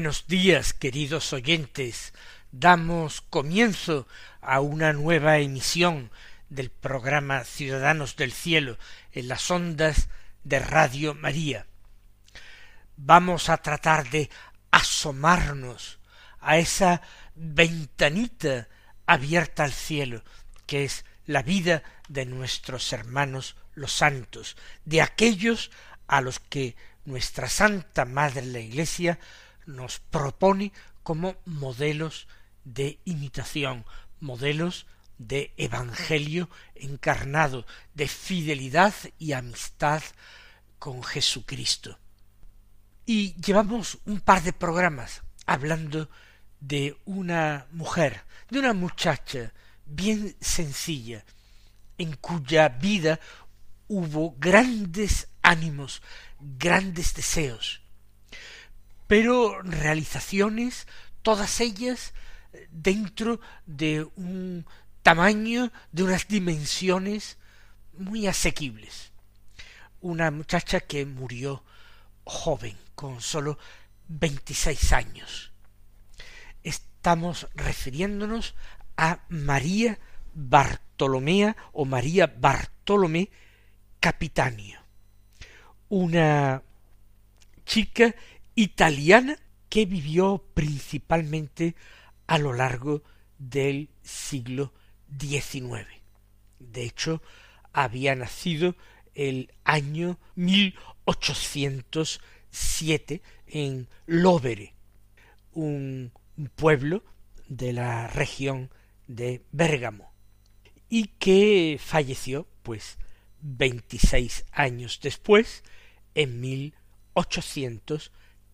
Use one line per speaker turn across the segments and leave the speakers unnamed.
Buenos días, queridos oyentes. Damos comienzo a una nueva emisión del programa Ciudadanos del Cielo en las ondas de Radio María. Vamos a tratar de asomarnos a esa ventanita abierta al cielo, que es la vida de nuestros hermanos los santos, de aquellos a los que nuestra Santa Madre la Iglesia nos propone como modelos de imitación, modelos de evangelio encarnado, de fidelidad y amistad con Jesucristo. Y llevamos un par de programas hablando de una mujer, de una muchacha bien sencilla, en cuya vida hubo grandes ánimos, grandes deseos, pero realizaciones, todas ellas dentro de un tamaño, de unas dimensiones muy asequibles. Una muchacha que murió joven, con sólo veintiséis años. Estamos refiriéndonos a María Bartolomea o María Bartolomé Capitanio una chica italiana que vivió principalmente a lo largo del siglo XIX. De hecho, había nacido el año 1807 en Lovere, un pueblo de la región de Bérgamo, y que falleció, pues, veintiséis años después, en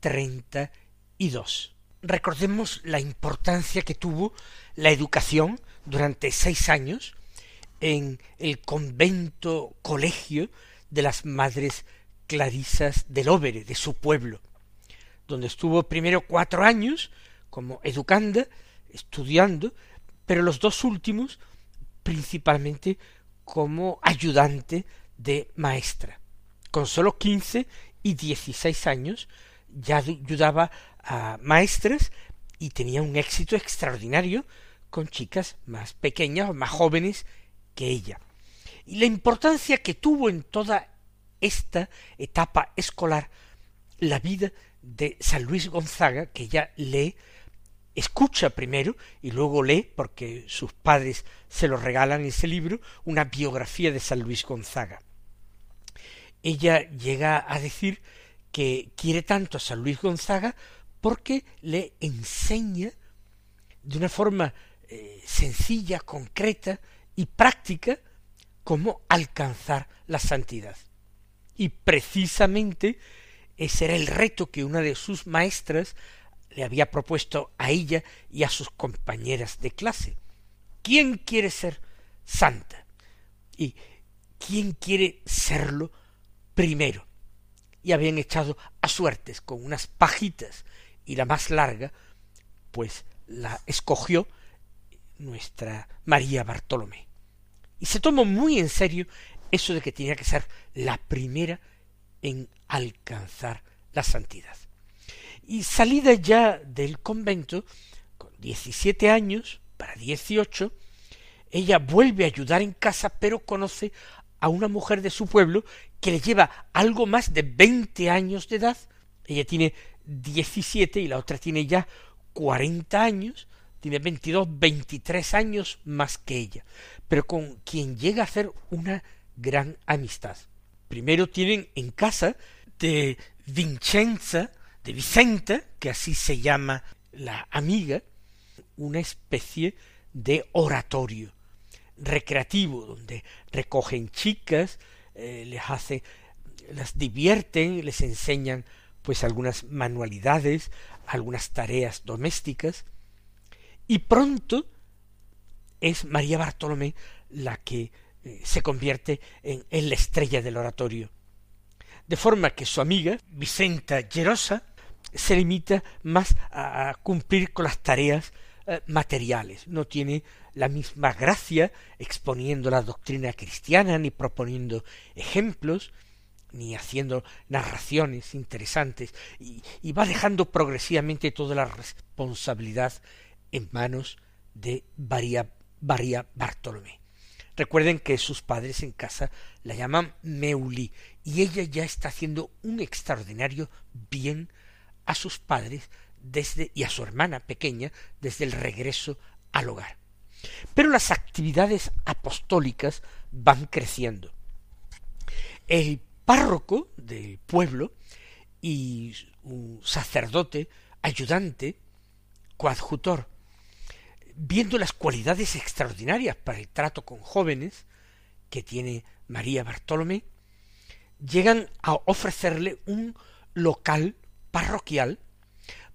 1832. Recordemos la importancia que tuvo la educación durante seis años en el convento colegio de las madres clarisas del Óvere, de su pueblo, donde estuvo primero cuatro años como educanda, estudiando, pero los dos últimos principalmente como ayudante de maestra con sólo quince y dieciséis años ya ayudaba a maestras y tenía un éxito extraordinario con chicas más pequeñas o más jóvenes que ella. Y la importancia que tuvo en toda esta etapa escolar la vida de San Luis Gonzaga, que ella lee, escucha primero y luego lee, porque sus padres se lo regalan ese libro, una biografía de San Luis Gonzaga ella llega a decir que quiere tanto a San Luis Gonzaga porque le enseña de una forma eh, sencilla, concreta y práctica cómo alcanzar la santidad. Y precisamente ese era el reto que una de sus maestras le había propuesto a ella y a sus compañeras de clase. ¿Quién quiere ser santa? ¿Y quién quiere serlo primero, y habían echado a suertes con unas pajitas, y la más larga, pues la escogió nuestra María Bartolomé. Y se tomó muy en serio eso de que tenía que ser la primera en alcanzar la santidad. Y salida ya del convento, con diecisiete años, para dieciocho, ella vuelve a ayudar en casa, pero conoce a una mujer de su pueblo que le lleva algo más de veinte años de edad, ella tiene diecisiete y la otra tiene ya cuarenta años, tiene veintidós, veintitrés años más que ella, pero con quien llega a hacer una gran amistad. Primero tienen en casa de Vincenza, de Vicenta, que así se llama la amiga, una especie de oratorio recreativo, donde recogen chicas, eh, les hace, las divierten, les enseñan pues algunas manualidades, algunas tareas domésticas, y pronto es María Bartolomé la que eh, se convierte en, la estrella del oratorio. De forma que su amiga, Vicenta Gerosa, se limita más a, cumplir con las tareas eh, materiales, no tiene la misma gracia exponiendo la doctrina cristiana, ni proponiendo ejemplos, ni haciendo narraciones interesantes, y, va dejando progresivamente toda la responsabilidad en manos de María, María Bartolomé. Recuerden que sus padres en casa la llaman Meuli, y ella ya está haciendo un extraordinario bien a sus padres desde y a su hermana pequeña desde el regreso al hogar. Pero las actividades apostólicas van creciendo. El párroco del pueblo y un sacerdote ayudante, coadjutor, viendo las cualidades extraordinarias para el trato con jóvenes que tiene María Bartolomé, llegan a ofrecerle un local parroquial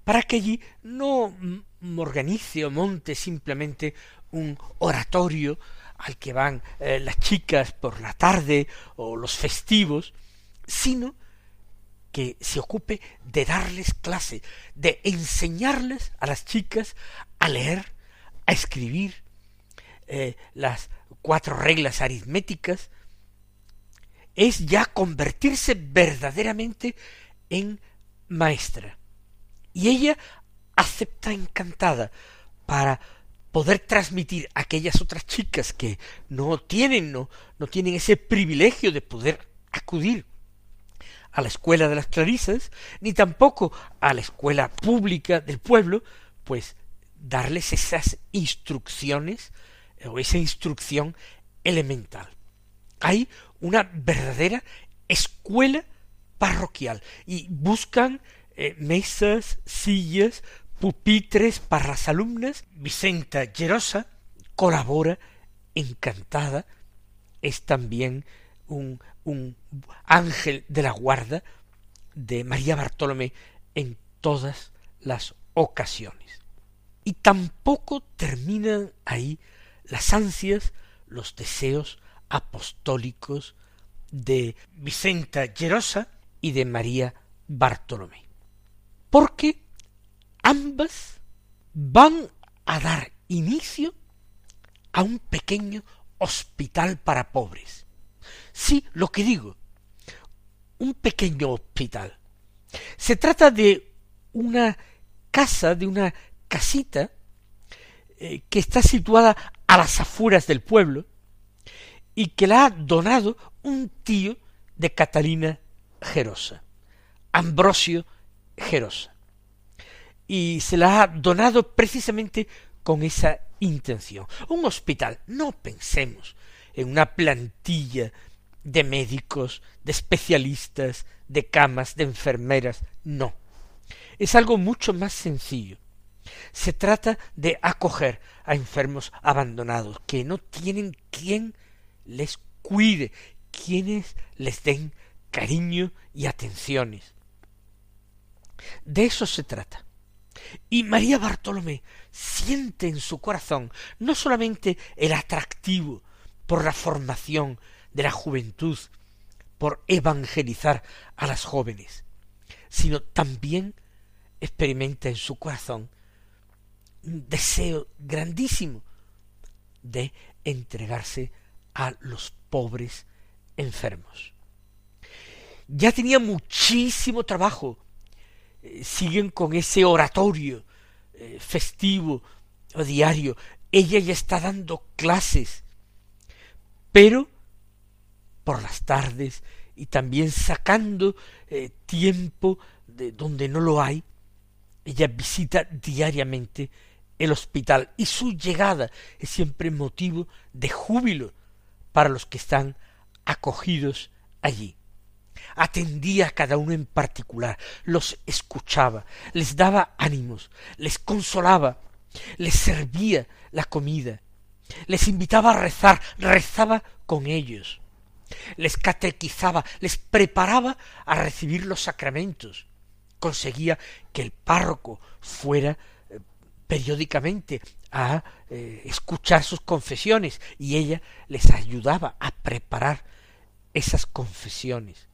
para que allí no organice o monte simplemente un oratorio al que van eh, las chicas por la tarde o los festivos, sino que se ocupe de darles clase, de enseñarles a las chicas a leer, a escribir eh, las cuatro reglas aritméticas, es ya convertirse verdaderamente en maestra. Y ella acepta encantada para poder transmitir a aquellas otras chicas que no tienen, no, no tienen ese privilegio de poder acudir a la escuela de las clarisas, ni tampoco a la escuela pública del pueblo, pues darles esas instrucciones o esa instrucción elemental. Hay una verdadera escuela parroquial y buscan eh, mesas, sillas, pupitres para las alumnas. Vicenta Gerosa colabora encantada, es también un, un ángel de la guarda de María Bartolomé en todas las ocasiones. Y tampoco terminan ahí las ansias, los deseos apostólicos de Vicenta Gerosa y de María Bartolomé. Porque ambas van a dar inicio a un pequeño hospital para pobres. Sí, lo que digo, un pequeño hospital. Se trata de una casa, de una casita eh, que está situada a las afueras del pueblo y que la ha donado un tío de Catalina Gerosa, Ambrosio Gerosa. Y se la ha donado precisamente con esa intención. Un hospital, no pensemos en una plantilla de médicos, de especialistas, de camas, de enfermeras, no. Es algo mucho más sencillo. Se trata de acoger a enfermos abandonados que no tienen quien les cuide, quienes les den cariño y atenciones. De eso se trata. Y María Bartolomé siente en su corazón no solamente el atractivo por la formación de la juventud, por evangelizar a las jóvenes, sino también experimenta en su corazón un deseo grandísimo de entregarse a los pobres enfermos ya tenía muchísimo trabajo. Siguen con ese oratorio eh, festivo o diario. Ella ya está dando clases, pero por las tardes y también sacando eh, tiempo de donde no lo hay, ella visita diariamente el hospital y su llegada es siempre motivo de júbilo para los que están acogidos allí atendía a cada uno en particular, los escuchaba, les daba ánimos, les consolaba, les servía la comida, les invitaba a rezar, rezaba con ellos, les catequizaba, les preparaba a recibir los sacramentos, conseguía que el párroco fuera eh, periódicamente a eh, escuchar sus confesiones y ella les ayudaba a preparar esas confesiones.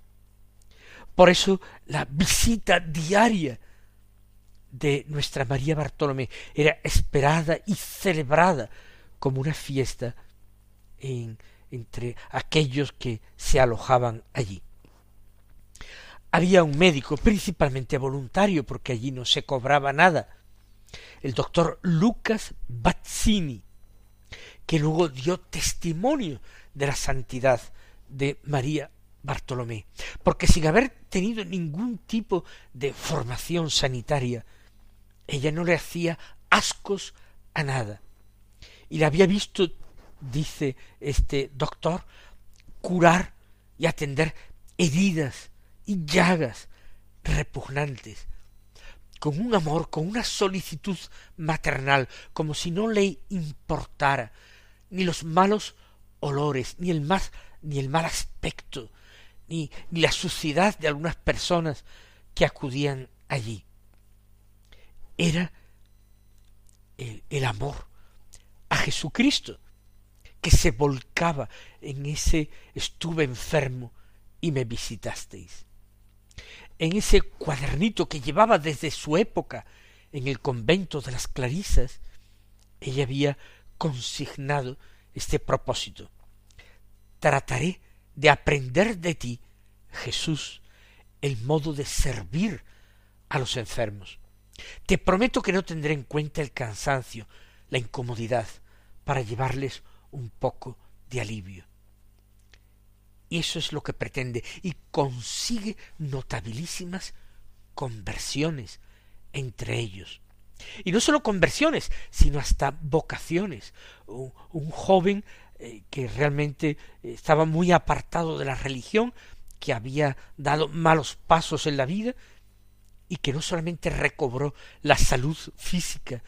Por eso la visita diaria de nuestra María Bartolomé era esperada y celebrada como una fiesta en, entre aquellos que se alojaban allí. Había un médico, principalmente voluntario, porque allí no se cobraba nada, el doctor Lucas Bazzini, que luego dio testimonio de la santidad de María Bartolomé, porque sin haber tenido ningún tipo de formación sanitaria, ella no le hacía ascos a nada. Y la había visto, dice este doctor, curar y atender heridas y llagas repugnantes, con un amor, con una solicitud maternal, como si no le importara ni los malos olores, ni el más, ni el mal aspecto, ni, ni la suciedad de algunas personas que acudían allí. Era el, el amor a Jesucristo, que se volcaba en ese estuve enfermo y me visitasteis en ese cuadernito que llevaba desde su época en el convento de las Clarisas, ella había consignado este propósito. Trataré de aprender de ti, Jesús, el modo de servir a los enfermos. Te prometo que no tendré en cuenta el cansancio, la incomodidad, para llevarles un poco de alivio. Y eso es lo que pretende y consigue notabilísimas conversiones entre ellos. Y no solo conversiones, sino hasta vocaciones. Un, joven eh, que realmente estaba muy apartado de la religión, que había dado malos pasos en la vida, y que no solamente recobró la salud física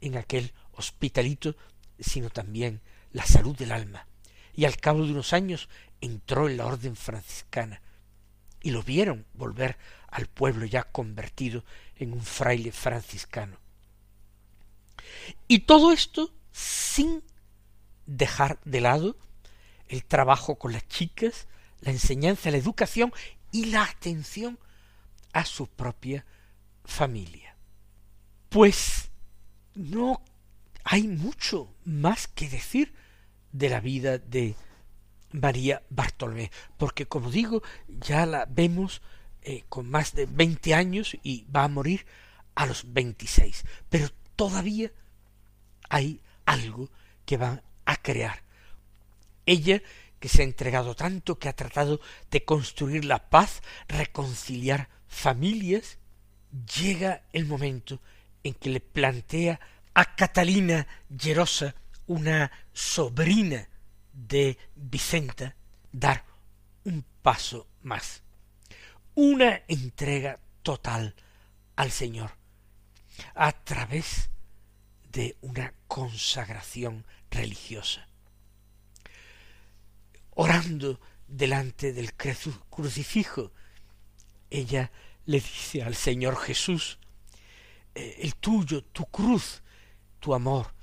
en aquel hospitalito, sino también la salud del alma. Y al cabo de unos años entró en la orden franciscana y lo vieron volver al pueblo ya convertido en un fraile franciscano. Y todo esto sin dejar de lado el trabajo con las chicas, la enseñanza, la educación y la atención a su propia familia. Pues no hay mucho más que decir de la vida de María Bartolomé, porque como digo, ya la vemos eh, con más de veinte años y va a morir a los veintiséis, pero todavía hay algo que va crear. Ella, que se ha entregado tanto, que ha tratado de construir la paz, reconciliar familias, llega el momento en que le plantea a Catalina Llerosa, una sobrina de Vicenta dar un paso más, una entrega total al Señor a través de una consagración religiosa. Orando delante del crucifijo, ella le dice al Señor Jesús, eh, el tuyo, tu cruz, tu amor,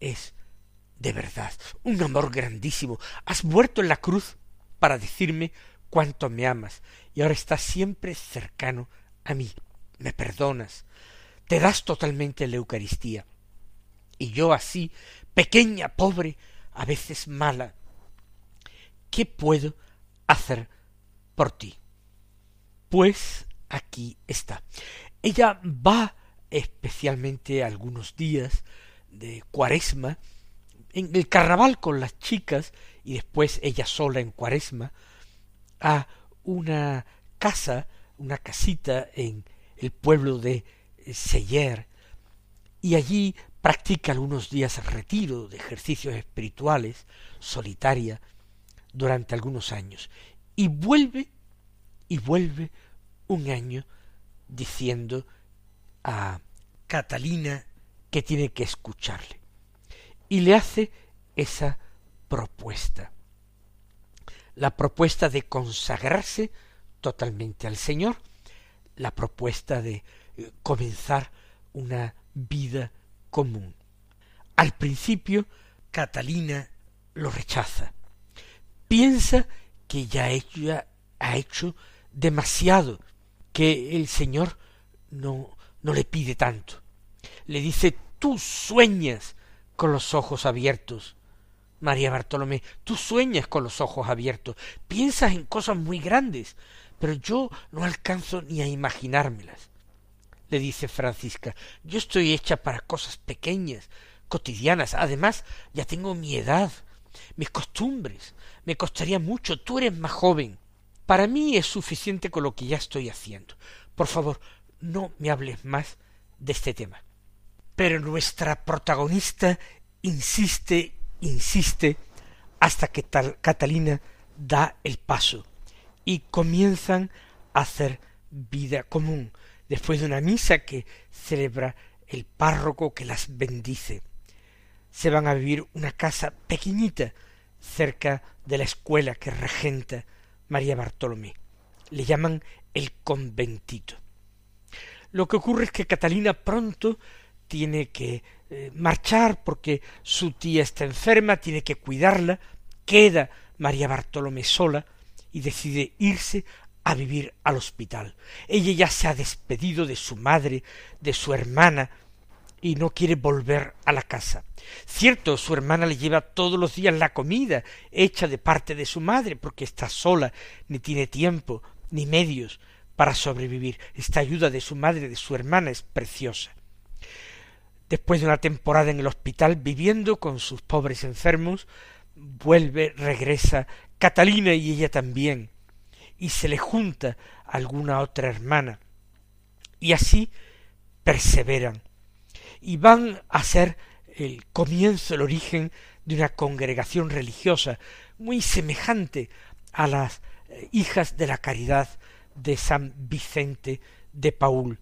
es de verdad, un amor grandísimo. Has muerto en la cruz para decirme cuánto me amas y ahora estás siempre cercano a mí. Me perdonas. Te das totalmente la Eucaristía. Y yo así, pequeña, pobre, a veces mala, ¿qué puedo hacer por ti? Pues aquí está. Ella va especialmente algunos días de cuaresma en el carnaval con las chicas y después ella sola en cuaresma a una casa, una casita en el pueblo de Seyer y allí practica algunos días retiro de ejercicios espirituales, solitaria, durante algunos años y vuelve y vuelve un año diciendo a Catalina que tiene que escucharle. Y le hace esa propuesta. La propuesta de consagrarse totalmente al Señor, la propuesta de eh, comenzar una vida común. Al principio, Catalina lo rechaza. Piensa que ya ella ha hecho demasiado, que el Señor no, no le pide tanto. Le dice, tú sueñas con los ojos abiertos. María Bartolomé, tú sueñas con los ojos abiertos, piensas en cosas muy grandes, pero yo no alcanzo ni a imaginármelas. Le dice Francisca, yo estoy hecha para cosas pequeñas, cotidianas, además ya tengo mi edad, mis costumbres, me costaría mucho, tú eres más joven. Para mí es suficiente con lo que ya estoy haciendo. Por favor, no me hables más de este tema. Pero nuestra protagonista insiste, insiste, hasta que tal Catalina da el paso y comienzan a hacer vida común, después de una misa que celebra el párroco que las bendice. Se van a vivir una casa pequeñita cerca de la escuela que regenta María Bartolomé. Le llaman el conventito. Lo que ocurre es que Catalina pronto tiene que eh, marchar porque su tía está enferma, tiene que cuidarla, queda María Bartolomé sola y decide irse a vivir al hospital. Ella ya se ha despedido de su madre, de su hermana, y no quiere volver a la casa. Cierto, su hermana le lleva todos los días la comida hecha de parte de su madre, porque está sola, ni tiene tiempo, ni medios para sobrevivir. Esta ayuda de su madre, de su hermana, es preciosa. Después de una temporada en el hospital viviendo con sus pobres enfermos, vuelve, regresa Catalina y ella también, y se le junta alguna otra hermana. Y así perseveran y van a ser el comienzo, el origen de una congregación religiosa muy semejante a las eh, hijas de la caridad de San Vicente de Paul.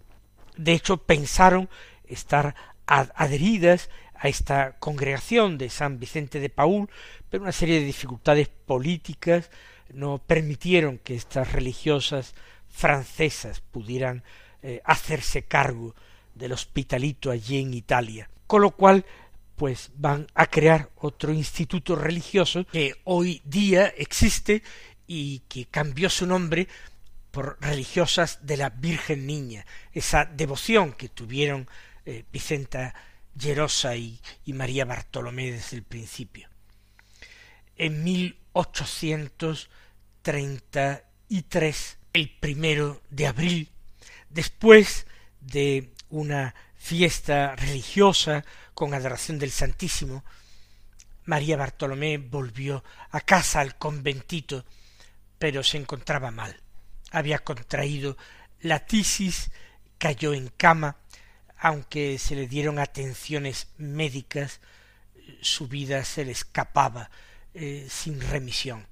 De hecho, pensaron estar adheridas a esta congregación de San Vicente de Paul, pero una serie de dificultades políticas no permitieron que estas religiosas francesas pudieran eh, hacerse cargo del hospitalito allí en Italia. Con lo cual, pues van a crear otro instituto religioso que hoy día existe y que cambió su nombre por religiosas de la Virgen Niña, esa devoción que tuvieron eh, Vicenta Llerosa y, y María Bartolomé desde el principio. En 1833, el primero de abril, después de una fiesta religiosa con adoración del Santísimo, María Bartolomé volvió a casa al conventito, pero se encontraba mal. Había contraído la tisis, cayó en cama, aunque se le dieron atenciones médicas, su vida se le escapaba eh, sin remisión.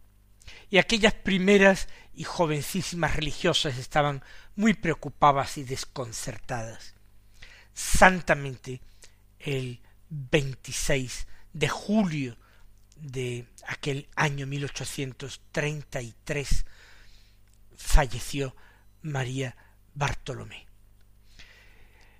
Y aquellas primeras y jovencísimas religiosas estaban muy preocupadas y desconcertadas santamente el 26 de julio de aquel año 1833 falleció María Bartolomé.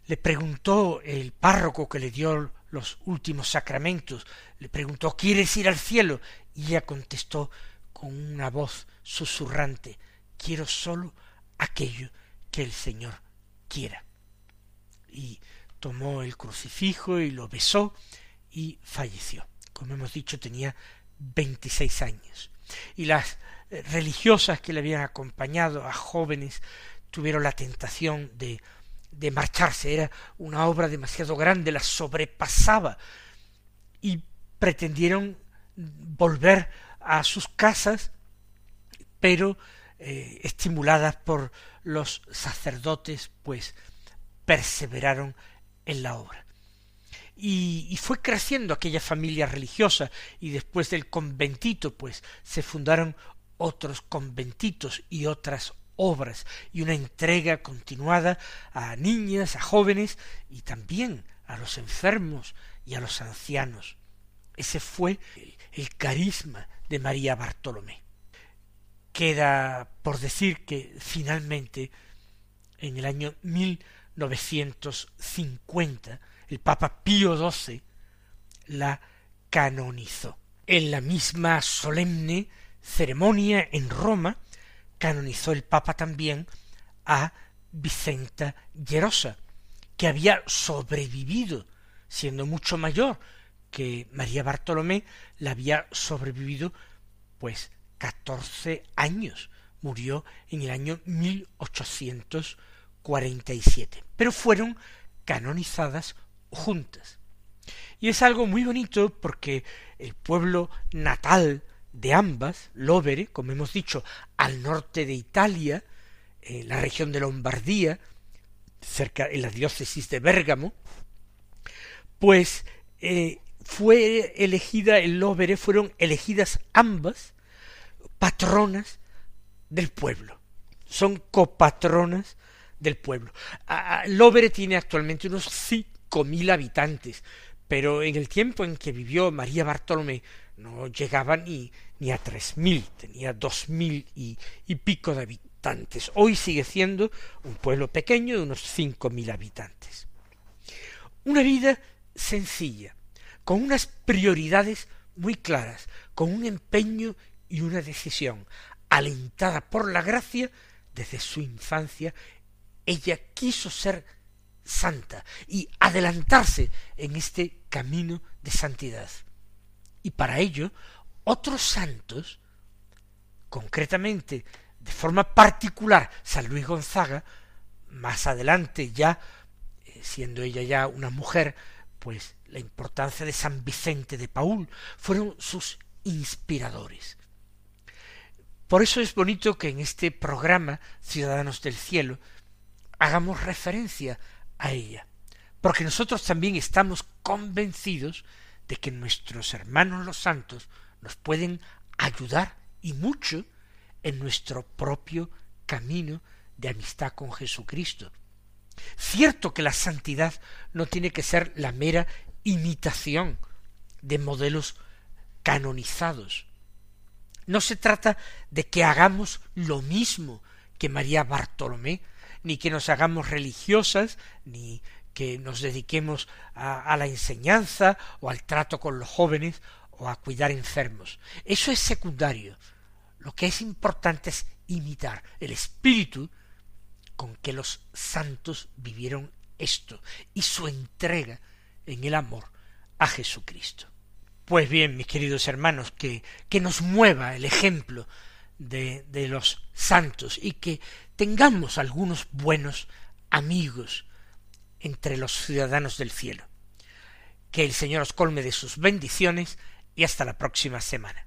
Le preguntó el párroco que le dio los últimos sacramentos, le preguntó ¿Quieres ir al cielo? y ella contestó con una voz susurrante Quiero solo aquello que el Señor quiera y tomó el crucifijo y lo besó y falleció. Como hemos dicho, tenía veintiséis años. Y las eh, religiosas que le habían acompañado a jóvenes tuvieron la tentación de, de marcharse. Era una obra demasiado grande, la sobrepasaba y pretendieron volver a sus casas, pero eh, estimuladas por los sacerdotes, pues perseveraron en la obra. Y, fue creciendo aquella familia religiosa y después del conventito pues se fundaron otros conventitos y otras obras y una entrega continuada a niñas, a jóvenes y también a los enfermos y a los ancianos. Ese fue el, carisma de María Bartolomé. Queda por decir que finalmente, en el año 1950, el Papa Pío XII la canonizó. En la misma solemne ceremonia en Roma, canonizó el Papa también a Vicenta Gerosa, que había sobrevivido, siendo mucho mayor que María Bartolomé, la había sobrevivido pues catorce años. Murió en el año 1847. Pero fueron canonizadas juntas. Y es algo muy bonito porque el pueblo natal de ambas, Lóvere, como hemos dicho, al norte de Italia, en la región de Lombardía, cerca en la diócesis de Bérgamo, pues eh, fue elegida el Lóvere, fueron elegidas ambas patronas del pueblo. Son copatronas del pueblo. Lóvere tiene actualmente unos cinco mil habitantes, pero en el tiempo en que vivió María Bartolomé no llegaba ni, ni a tres mil, tenía dos mil y, pico de habitantes. Hoy sigue siendo un pueblo pequeño de unos cinco mil habitantes. Una vida sencilla, con unas prioridades muy claras, con un empeño y una decisión, alentada por la gracia desde su infancia, ella quiso ser santa y adelantarse en este camino de santidad. Y para ello, otros santos, concretamente, de forma particular, San Luis Gonzaga, más adelante ya, eh, siendo ella ya una mujer, pues la importancia de San Vicente de Paul, fueron sus inspiradores. Por eso es bonito que en este programa Ciudadanos del Cielo hagamos referencia a ella, porque nosotros también estamos convencidos de que nuestros hermanos los santos nos pueden ayudar y mucho en nuestro propio camino de amistad con Jesucristo. Cierto que la santidad no tiene que ser la mera imitación de modelos canonizados. No se trata de que hagamos lo mismo que María Bartolomé, ni que nos hagamos religiosas, ni que nos dediquemos a, la enseñanza o al trato con los jóvenes o a cuidar enfermos. Eso es secundario. Lo que es importante es imitar el espíritu con que los santos vivieron esto y su entrega en el amor a Jesucristo. Pues bien, mis queridos hermanos, que, que nos mueva el ejemplo de, de los santos y que tengamos algunos buenos amigos entre los ciudadanos del cielo. Que el Señor os colme de sus bendiciones y hasta la próxima semana.